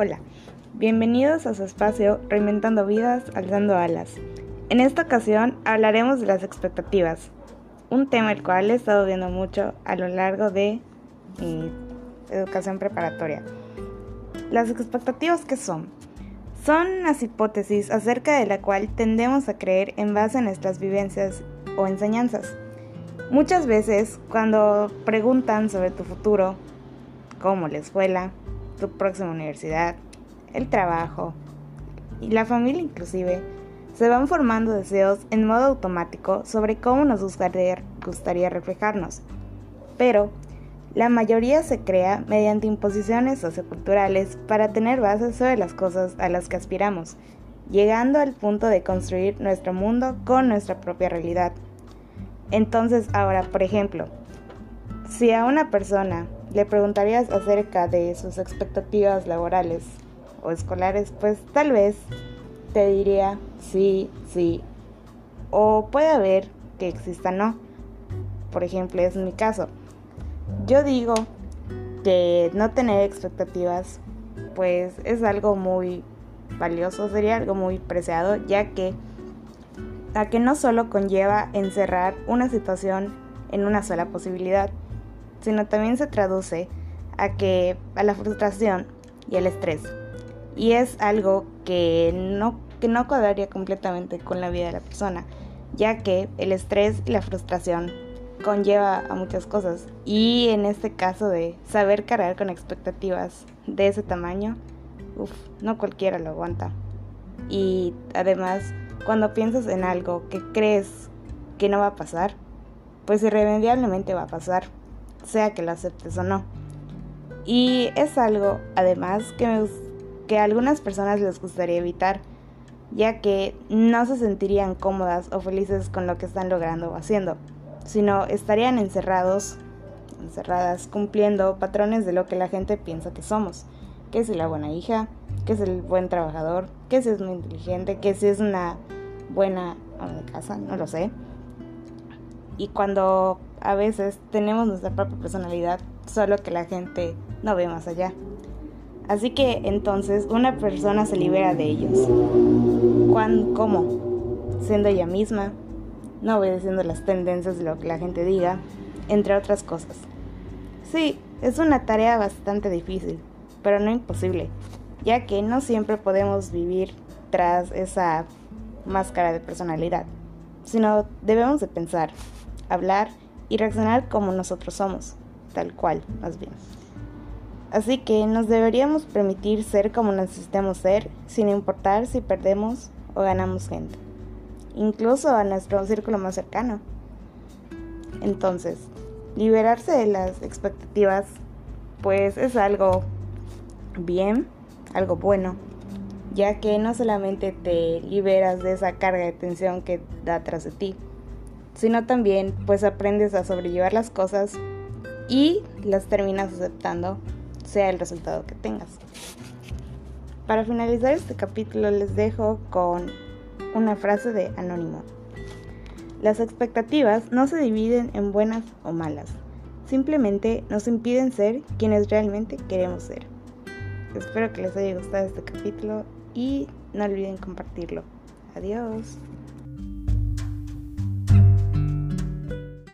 Hola, bienvenidos a su espacio Reinventando Vidas, Alzando Alas. En esta ocasión hablaremos de las expectativas, un tema el cual he estado viendo mucho a lo largo de mi educación preparatoria. Las expectativas, ¿qué son? Son las hipótesis acerca de la cual tendemos a creer en base a nuestras vivencias o enseñanzas. Muchas veces, cuando preguntan sobre tu futuro, cómo la escuela, tu próxima universidad, el trabajo y la familia inclusive, se van formando deseos en modo automático sobre cómo nos gustaría, reflejarnos. Pero la mayoría se crea mediante imposiciones socioculturales para tener bases sobre las cosas a las que aspiramos, llegando al punto de construir nuestro mundo con nuestra propia realidad. Entonces ahora, por ejemplo, si a una persona le preguntarías acerca de sus expectativas laborales o escolares, pues tal vez te diría sí, sí, o puede haber que exista no. Por ejemplo, es mi caso. Yo digo que no tener expectativas, pues es algo muy valioso, sería algo muy preciado, ya que a que no solo conlleva encerrar una situación en una sola posibilidad, sino también se traduce a que a la frustración y el estrés. Y es algo que no que no cuadraría completamente con la vida de la persona, ya que el estrés y la frustración conlleva a muchas cosas y en este caso de saber cargar con expectativas de ese tamaño, uff, no cualquiera lo aguanta. Y además, cuando piensas en algo que crees que no va a pasar, pues irremediablemente va a pasar sea que lo aceptes o no. Y es algo, además, que, que a algunas personas les gustaría evitar, ya que no se sentirían cómodas o felices con lo que están logrando o haciendo, sino estarían encerrados, encerradas, cumpliendo patrones de lo que la gente piensa que somos, que es la buena hija, que es el buen trabajador, que si es muy inteligente, que si es una buena ama de casa, no lo sé. Y cuando a veces tenemos nuestra propia personalidad, solo que la gente no ve más allá. Así que entonces una persona se libera de ellos. ¿Cuándo? ¿Cómo? Siendo ella misma, no obedeciendo las tendencias de lo que la gente diga, entre otras cosas. Sí, es una tarea bastante difícil, pero no imposible, ya que no siempre podemos vivir tras esa máscara de personalidad, sino debemos de pensar, hablar y reaccionar como nosotros somos, tal cual, más bien. Así que nos deberíamos permitir ser como necesitemos ser, sin importar si perdemos o ganamos gente, incluso a nuestro círculo más cercano. Entonces, liberarse de las expectativas, pues es algo bien, algo bueno, ya que no solamente te liberas de esa carga de tensión que da tras de ti, sino también pues aprendes a sobrellevar las cosas y las terminas aceptando, sea el resultado que tengas. Para finalizar este capítulo les dejo con una frase de Anónimo. Las expectativas no se dividen en buenas o malas, simplemente nos impiden ser quienes realmente queremos ser. Espero que les haya gustado este capítulo y no olviden compartirlo. Adiós.